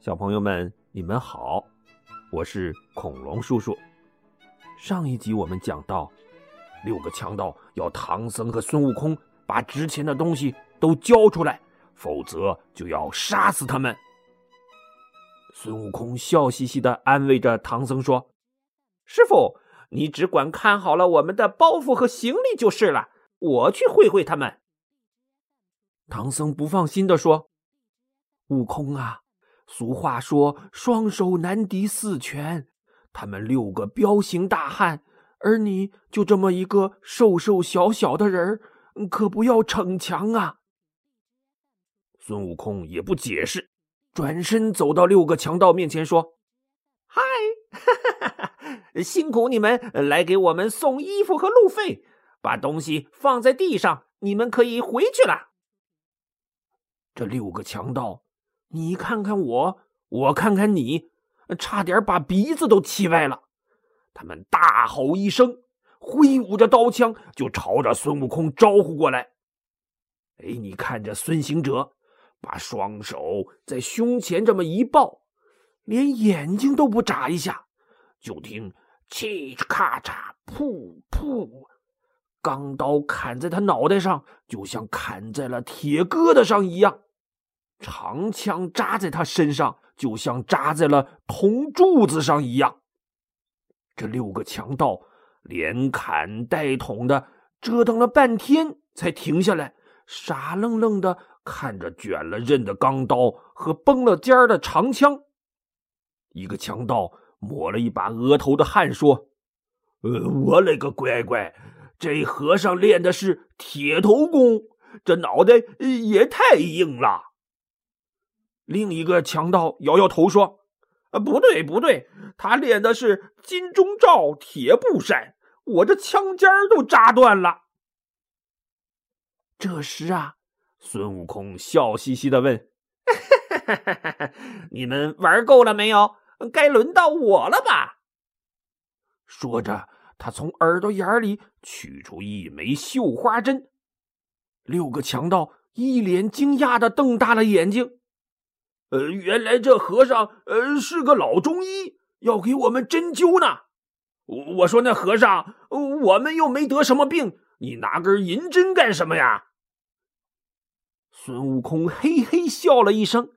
小朋友们，你们好，我是恐龙叔叔。上一集我们讲到，六个强盗要唐僧和孙悟空把值钱的东西都交出来，否则就要杀死他们。孙悟空笑嘻嘻的安慰着唐僧说：“师傅，你只管看好了我们的包袱和行李就是了，我去会会他们。”唐僧不放心的说：“悟空啊。”俗话说：“双手难敌四拳。”他们六个彪形大汉，而你就这么一个瘦瘦小小的人儿，可不要逞强啊！孙悟空也不解释，转身走到六个强盗面前说：“嗨，哈哈哈哈辛苦你们来给我们送衣服和路费，把东西放在地上，你们可以回去了。”这六个强盗。你看看我，我看看你，差点把鼻子都气歪了。他们大吼一声，挥舞着刀枪，就朝着孙悟空招呼过来。哎，你看这孙行者，把双手在胸前这么一抱，连眼睛都不眨一下，就听嘁咔嚓，噗噗，钢刀砍在他脑袋上，就像砍在了铁疙瘩上一样。长枪扎在他身上，就像扎在了铜柱子上一样。这六个强盗连砍带捅的折腾了半天，才停下来，傻愣愣的看着卷了刃的钢刀和崩了尖儿的长枪。一个强盗抹了一把额头的汗，说：“呃，我勒个乖乖，这和尚练的是铁头功，这脑袋也太硬了。”另一个强盗摇摇头说：“呃，不对，不对，他练的是金钟罩铁布衫，我这枪尖儿都扎断了。”这时啊，孙悟空笑嘻嘻的问：“ 你们玩够了没有？该轮到我了吧？”说着，他从耳朵眼里取出一枚绣花针。六个强盗一脸惊讶的瞪大了眼睛。呃，原来这和尚呃是个老中医，要给我们针灸呢。我说那和尚，我们又没得什么病，你拿根银针干什么呀？孙悟空嘿嘿笑了一声，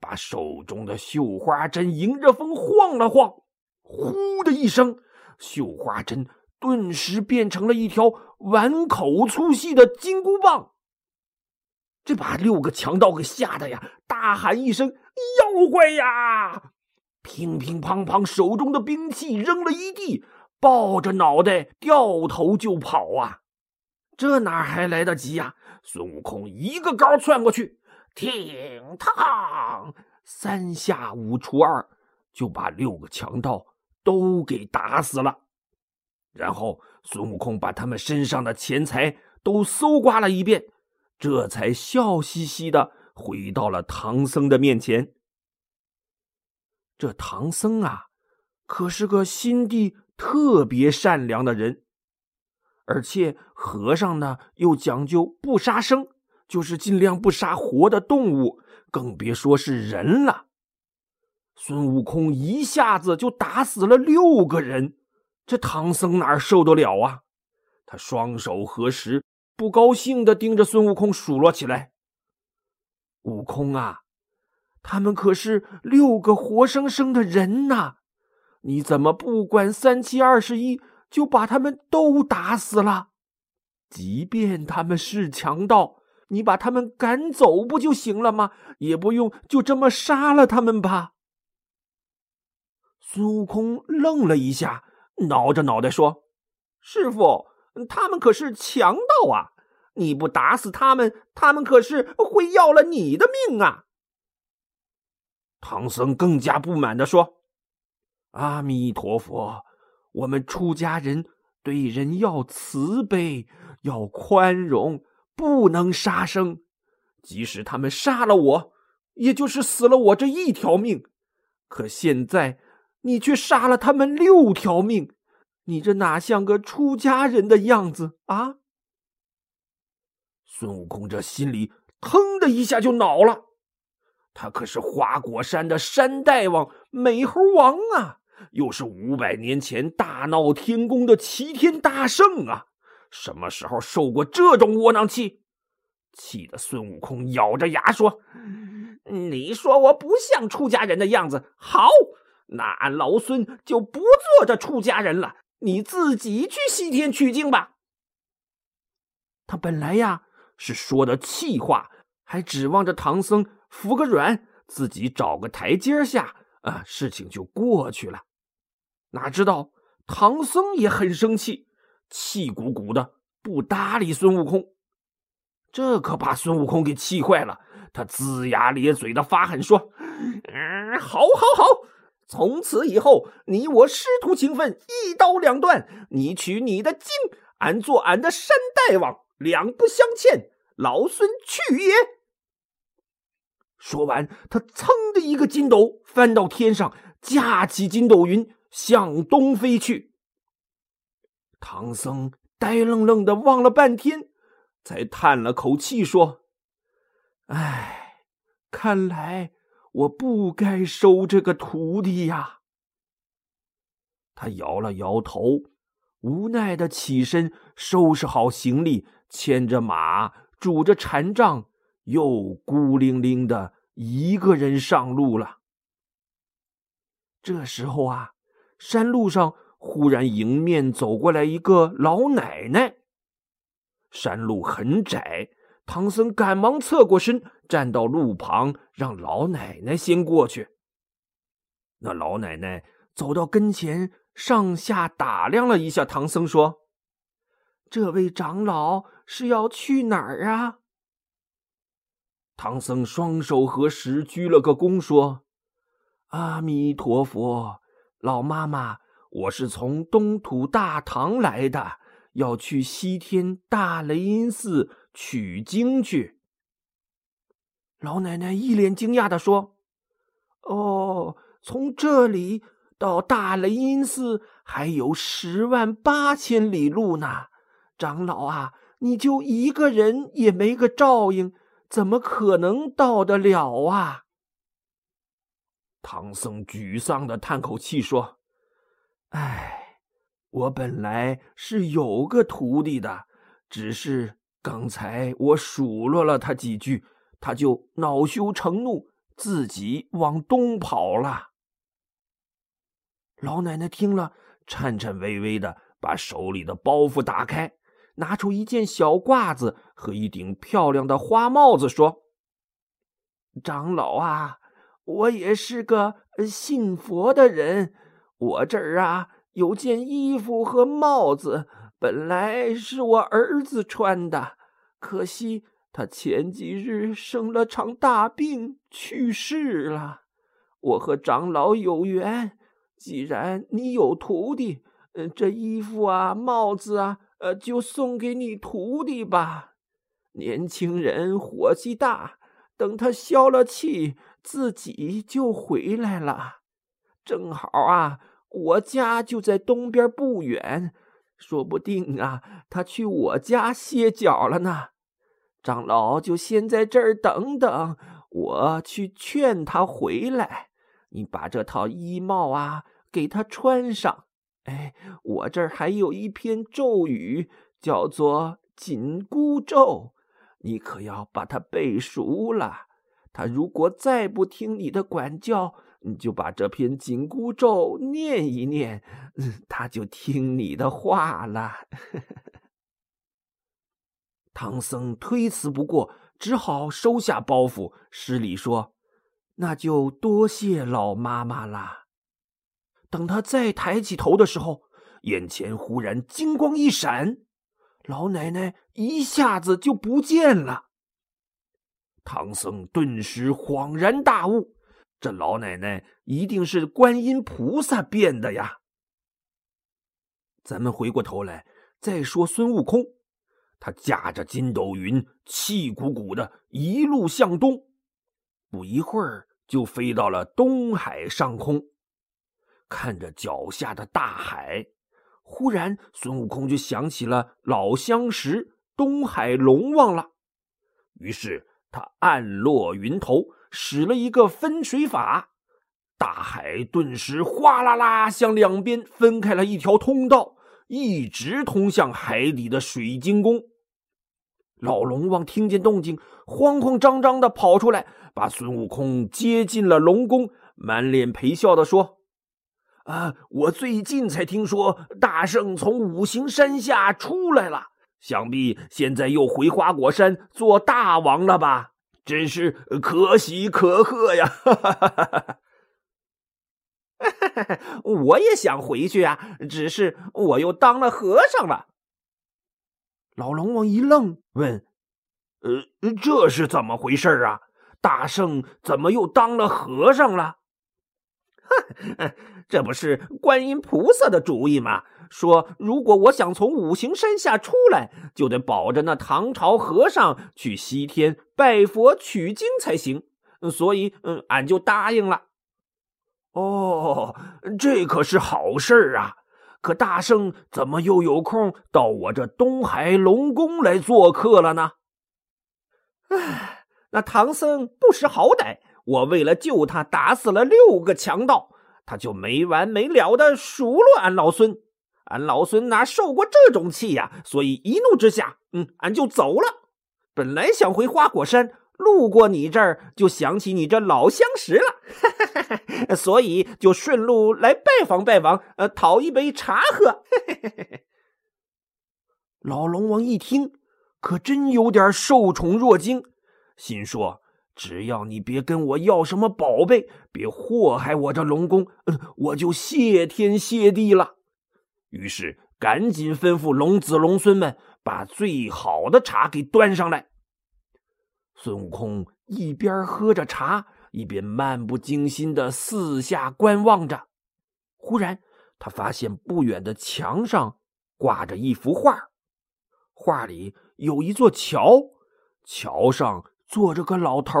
把手中的绣花针迎着风晃了晃，呼的一声，绣花针顿时变成了一条碗口粗细的金箍棒。这把六个强盗给吓得呀，大喊一声：“妖怪呀！”乒乒乓乓，手中的兵器扔了一地，抱着脑袋掉头就跑啊！这哪还来得及呀？孙悟空一个高窜过去，挺嘡，三下五除二就把六个强盗都给打死了。然后孙悟空把他们身上的钱财都搜刮了一遍。这才笑嘻嘻的回到了唐僧的面前。这唐僧啊，可是个心地特别善良的人，而且和尚呢又讲究不杀生，就是尽量不杀活的动物，更别说是人了。孙悟空一下子就打死了六个人，这唐僧哪受得了啊？他双手合十。不高兴的盯着孙悟空数落起来：“悟空啊，他们可是六个活生生的人呐！你怎么不管三七二十一就把他们都打死了？即便他们是强盗，你把他们赶走不就行了吗？也不用就这么杀了他们吧？”孙悟空愣了一下，挠着脑袋说：“师傅。”他们可是强盗啊！你不打死他们，他们可是会要了你的命啊！唐僧更加不满的说：“阿弥陀佛，我们出家人对人要慈悲，要宽容，不能杀生。即使他们杀了我，也就是死了我这一条命。可现在你却杀了他们六条命。”你这哪像个出家人的样子啊！孙悟空这心里腾的一下就恼了，他可是花果山的山大王、美猴王啊，又是五百年前大闹天宫的齐天大圣啊！什么时候受过这种窝囊气？气得孙悟空咬着牙说：“你说我不像出家人的样子，好，那俺老孙就不做这出家人了，你自己去西天取经吧。”他本来呀是说的气话，还指望着唐僧。服个软，自己找个台阶下，啊，事情就过去了。哪知道唐僧也很生气，气鼓鼓的不搭理孙悟空。这可把孙悟空给气坏了，他龇牙咧嘴的发狠说：“嗯，好，好，好！从此以后，你我师徒情分一刀两断。你取你的经，俺做俺的山大王，两不相欠。老孙去也。”说完，他噌的一个筋斗翻到天上，架起筋斗云向东飞去。唐僧呆愣愣的望了半天，才叹了口气说：“哎，看来我不该收这个徒弟呀。”他摇了摇头，无奈的起身，收拾好行李，牵着马，拄着禅杖。又孤零零的一个人上路了。这时候啊，山路上忽然迎面走过来一个老奶奶。山路很窄，唐僧赶忙侧过身，站到路旁，让老奶奶先过去。那老奶奶走到跟前，上下打量了一下唐僧，说：“这位长老是要去哪儿啊？”唐僧双手合十，鞠了个躬，说：“阿弥陀佛，老妈妈，我是从东土大唐来的，要去西天大雷音寺取经去。”老奶奶一脸惊讶的说：“哦，从这里到大雷音寺还有十万八千里路呢，长老啊，你就一个人也没个照应。”怎么可能到得了啊？唐僧沮丧的叹口气说：“哎，我本来是有个徒弟的，只是刚才我数落了他几句，他就恼羞成怒，自己往东跑了。”老奶奶听了，颤颤巍巍的把手里的包袱打开。拿出一件小褂子和一顶漂亮的花帽子，说：“长老啊，我也是个信佛的人，我这儿啊有件衣服和帽子，本来是我儿子穿的，可惜他前几日生了场大病去世了。我和长老有缘，既然你有徒弟，这衣服啊、帽子啊。”呃，就送给你徒弟吧。年轻人火气大，等他消了气，自己就回来了。正好啊，我家就在东边不远，说不定啊，他去我家歇脚了呢。长老就先在这儿等等，我去劝他回来。你把这套衣帽啊，给他穿上。哎，我这儿还有一篇咒语，叫做紧箍咒，你可要把它背熟了。他如果再不听你的管教，你就把这篇紧箍咒念一念，他就听你的话了。唐僧推辞不过，只好收下包袱，施礼说：“那就多谢老妈妈了。”等他再抬起头的时候，眼前忽然金光一闪，老奶奶一下子就不见了。唐僧顿时恍然大悟：这老奶奶一定是观音菩萨变的呀！咱们回过头来再说孙悟空，他驾着筋斗云，气鼓鼓的一路向东，不一会儿就飞到了东海上空。看着脚下的大海，忽然孙悟空就想起了老相识东海龙王了。于是他暗落云头，使了一个分水法，大海顿时哗啦啦向两边分开了一条通道，一直通向海底的水晶宫。老龙王听见动静，慌慌张张的跑出来，把孙悟空接进了龙宫，满脸陪笑的说：“啊，我最近才听说大圣从五行山下出来了，想必现在又回花果山做大王了吧？真是可喜可贺呀！”哈哈哈哈哈！我也想回去啊，只是我又当了和尚了。老龙王一愣，问：“呃，这是怎么回事啊？大圣怎么又当了和尚了？”“ 哼，这不是观音菩萨的主意吗？说如果我想从五行山下出来，就得保着那唐朝和尚去西天拜佛取经才行。所以，嗯，俺就答应了。”“哦，这可是好事啊！”可大圣怎么又有空到我这东海龙宫来做客了呢？唉，那唐僧不识好歹，我为了救他，打死了六个强盗，他就没完没了的数落俺老孙。俺老孙哪受过这种气呀？所以一怒之下，嗯，俺就走了。本来想回花果山。路过你这儿，就想起你这老相识了，所以就顺路来拜访拜访，呃，讨一杯茶喝。老龙王一听，可真有点受宠若惊，心说：只要你别跟我要什么宝贝，别祸害我这龙宫，嗯我就谢天谢地了。于是赶紧吩咐龙子龙孙们把最好的茶给端上来。孙悟空一边喝着茶，一边漫不经心的四下观望着。忽然，他发现不远的墙上挂着一幅画，画里有一座桥，桥上坐着个老头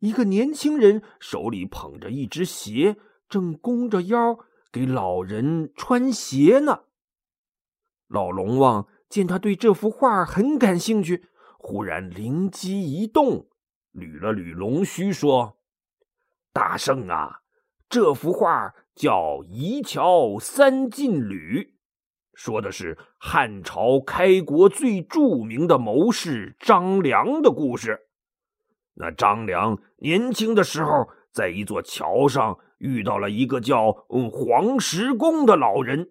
一个年轻人手里捧着一只鞋，正弓着腰给老人穿鞋呢。老龙王见他对这幅画很感兴趣。忽然灵机一动，捋了捋龙须，说：“大圣啊，这幅画叫《移桥三进旅》，说的是汉朝开国最著名的谋士张良的故事。那张良年轻的时候，在一座桥上遇到了一个叫黄石公的老人，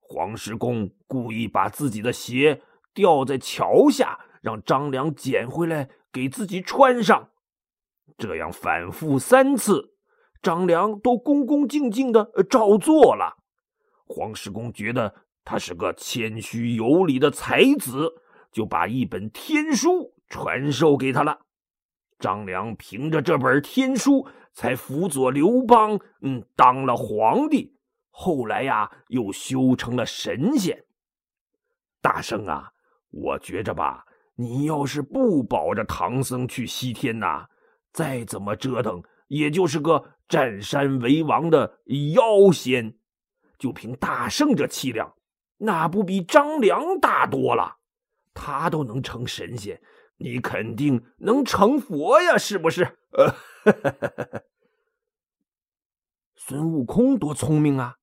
黄石公故意把自己的鞋掉在桥下。”让张良捡回来给自己穿上，这样反复三次，张良都恭恭敬敬的照做了。黄石公觉得他是个谦虚有礼的才子，就把一本天书传授给他了。张良凭着这本天书，才辅佐刘邦，嗯，当了皇帝。后来呀，又修成了神仙。大圣啊，我觉着吧。你要是不保着唐僧去西天呐，再怎么折腾，也就是个占山为王的妖仙。就凭大圣这气量，那不比张良大多了？他都能成神仙，你肯定能成佛呀，是不是？呃 孙悟空多聪明啊！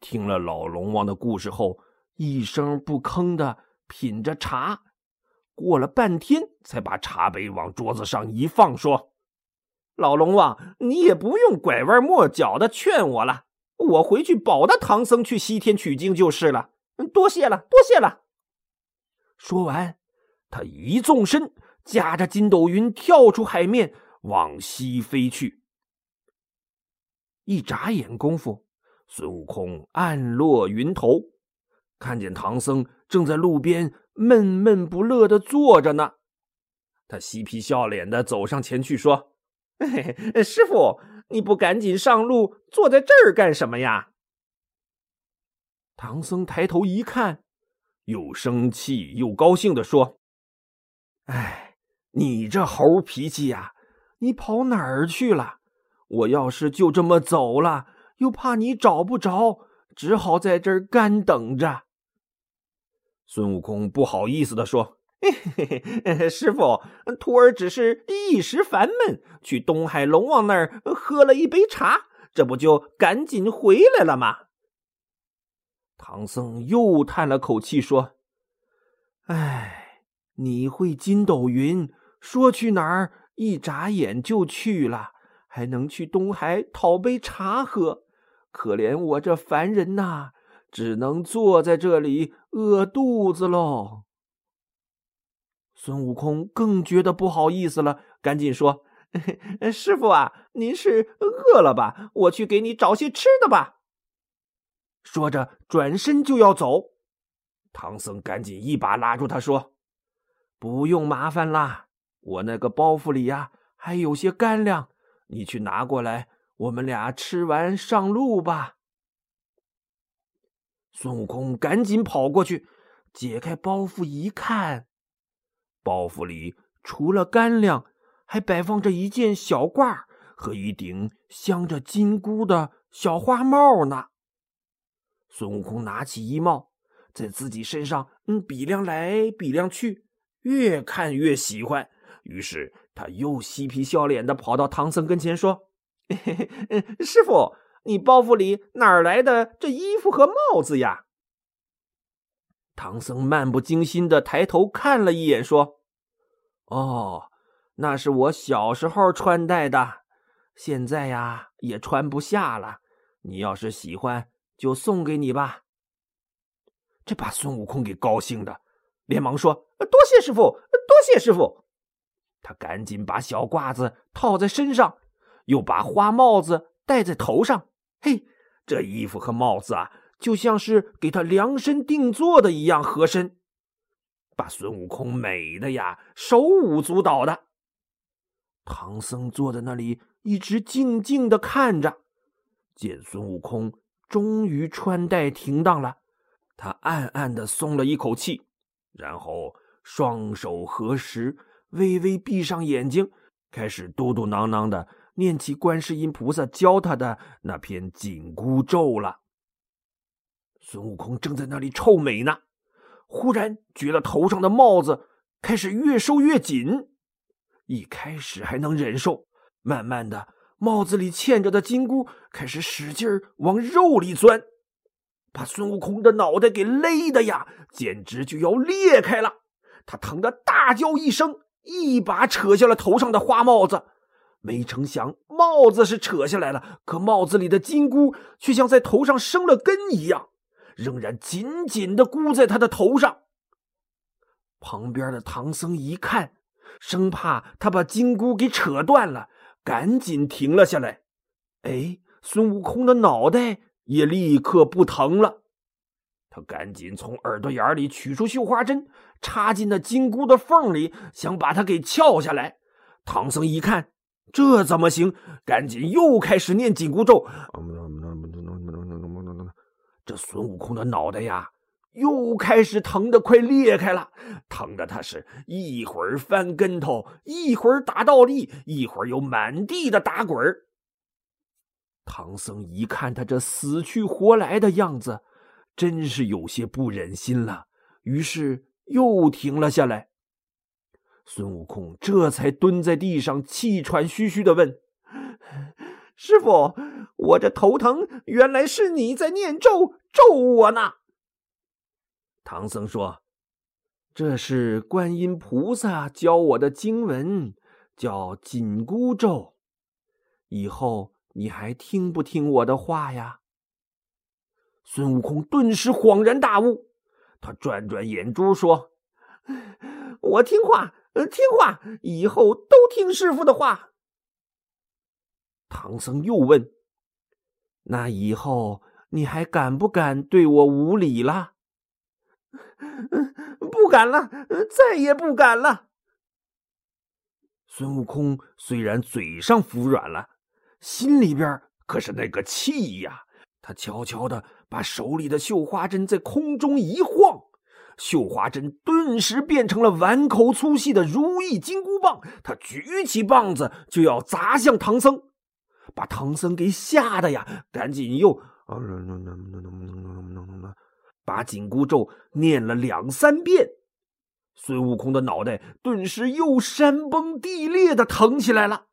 听了老龙王的故事后，一声不吭的品着茶。过了半天，才把茶杯往桌子上一放，说：“老龙王，你也不用拐弯抹角的劝我了，我回去保他唐僧去西天取经就是了。多谢了，多谢了。”说完，他一纵身，驾着筋斗云跳出海面，往西飞去。一眨眼功夫，孙悟空暗落云头，看见唐僧正在路边。闷闷不乐的坐着呢，他嬉皮笑脸的走上前去说：“嘿嘿 师傅，你不赶紧上路，坐在这儿干什么呀？”唐僧抬头一看，又生气又高兴的说：“哎，你这猴脾气呀，你跑哪儿去了？我要是就这么走了，又怕你找不着，只好在这儿干等着。”孙悟空不好意思的说：“嘿嘿，师傅，徒儿只是一时烦闷，去东海龙王那儿喝了一杯茶，这不就赶紧回来了吗？唐僧又叹了口气说：“哎，你会筋斗云，说去哪儿，一眨眼就去了，还能去东海讨杯茶喝。可怜我这凡人呐，只能坐在这里饿肚子喽。”孙悟空更觉得不好意思了，赶紧说：“ 师傅啊，您是饿了吧？我去给你找些吃的吧。”说着，转身就要走。唐僧赶紧一把拉住他，说：“不用麻烦啦，我那个包袱里呀还有些干粮，你去拿过来，我们俩吃完上路吧。”孙悟空赶紧跑过去，解开包袱一看，包袱里除了干粮，还摆放着一件小褂和一顶镶着金箍的小花帽呢。孙悟空拿起衣帽，在自己身上嗯比量来比量去，越看越喜欢。于是他又嬉皮笑脸的跑到唐僧跟前说：“师傅，你包袱里哪来的这衣服和帽子呀？”唐僧漫不经心的抬头看了一眼，说：“哦，那是我小时候穿戴的，现在呀也穿不下了。你要是喜欢。”就送给你吧。这把孙悟空给高兴的，连忙说：“多谢师傅，多谢师傅。”他赶紧把小褂子套在身上，又把花帽子戴在头上。嘿，这衣服和帽子啊，就像是给他量身定做的一样合身，把孙悟空美的呀手舞足蹈的。唐僧坐在那里，一直静静的看着，见孙悟空。终于穿戴停当了，他暗暗的松了一口气，然后双手合十，微微闭上眼睛，开始嘟嘟囔囔的念起观世音菩萨教他的那篇紧箍咒了。孙悟空正在那里臭美呢，忽然觉得头上的帽子开始越收越紧，一开始还能忍受，慢慢的。帽子里嵌着的金箍开始使劲往肉里钻，把孙悟空的脑袋给勒的呀，简直就要裂开了。他疼得大叫一声，一把扯下了头上的花帽子。没成想，帽子是扯下来了，可帽子里的金箍却像在头上生了根一样，仍然紧紧的箍在他的头上。旁边的唐僧一看，生怕他把金箍给扯断了。赶紧停了下来，哎，孙悟空的脑袋也立刻不疼了。他赶紧从耳朵眼里取出绣花针，插进那金箍的缝里，想把它给撬下来。唐僧一看，这怎么行？赶紧又开始念紧箍咒。这孙悟空的脑袋呀！又开始疼得快裂开了，疼得他是一会儿翻跟头，一会儿打倒立，一会儿又满地的打滚儿。唐僧一看他这死去活来的样子，真是有些不忍心了，于是又停了下来。孙悟空这才蹲在地上，气喘吁吁的问：“师傅，我这头疼，原来是你在念咒咒我呢？”唐僧说：“这是观音菩萨教我的经文，叫紧箍咒。以后你还听不听我的话呀？”孙悟空顿时恍然大悟，他转转眼珠说：“我听话，听话，以后都听师傅的话。”唐僧又问：“那以后你还敢不敢对我无礼了？”不敢了，再也不敢了。孙悟空虽然嘴上服软了，心里边可是那个气呀！他悄悄的把手里的绣花针在空中一晃，绣花针顿时变成了碗口粗细的如意金箍棒。他举起棒子就要砸向唐僧，把唐僧给吓得呀，赶紧又。把紧箍咒念了两三遍，孙悟空的脑袋顿时又山崩地裂的疼起来了。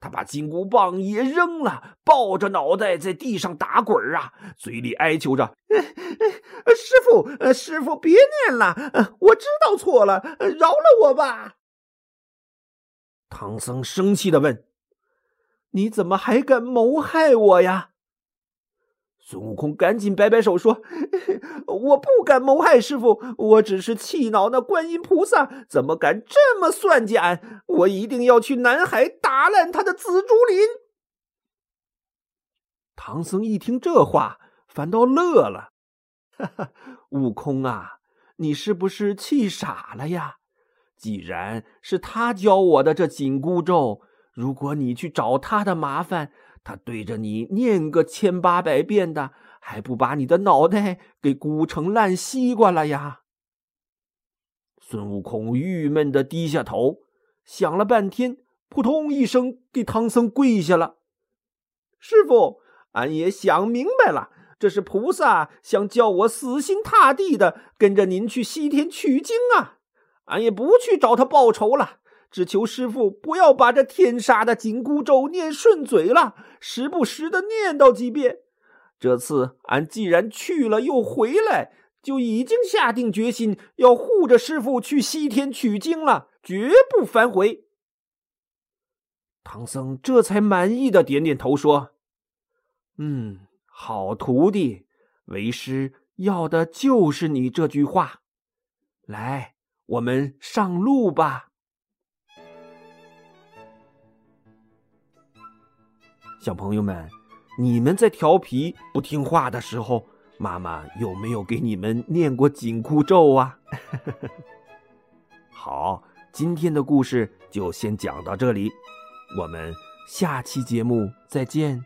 他把金箍棒也扔了，抱着脑袋在地上打滚啊，嘴里哀求着：“师傅，师傅，别念了，我知道错了，饶了我吧。”唐僧生气的问：“你怎么还敢谋害我呀？”孙悟空赶紧摆摆手说：“我不敢谋害师傅，我只是气恼那观音菩萨怎么敢这么算计俺。我一定要去南海打烂他的紫竹林。”唐僧一听这话，反倒乐了：“哈哈，悟空啊，你是不是气傻了呀？既然是他教我的这紧箍咒，如果你去找他的麻烦。”他对着你念个千八百遍的，还不把你的脑袋给箍成烂西瓜了呀？孙悟空郁闷的低下头，想了半天，扑通一声给唐僧跪下了：“师傅，俺也想明白了，这是菩萨想叫我死心塌地的跟着您去西天取经啊！俺也不去找他报仇了。”只求师傅不要把这天杀的紧箍咒念顺嘴了，时不时的念叨几遍。这次俺既然去了又回来，就已经下定决心要护着师傅去西天取经了，绝不反悔。唐僧这才满意的点点头，说：“嗯，好徒弟，为师要的就是你这句话。来，我们上路吧。”小朋友们，你们在调皮不听话的时候，妈妈有没有给你们念过紧箍咒啊？好，今天的故事就先讲到这里，我们下期节目再见。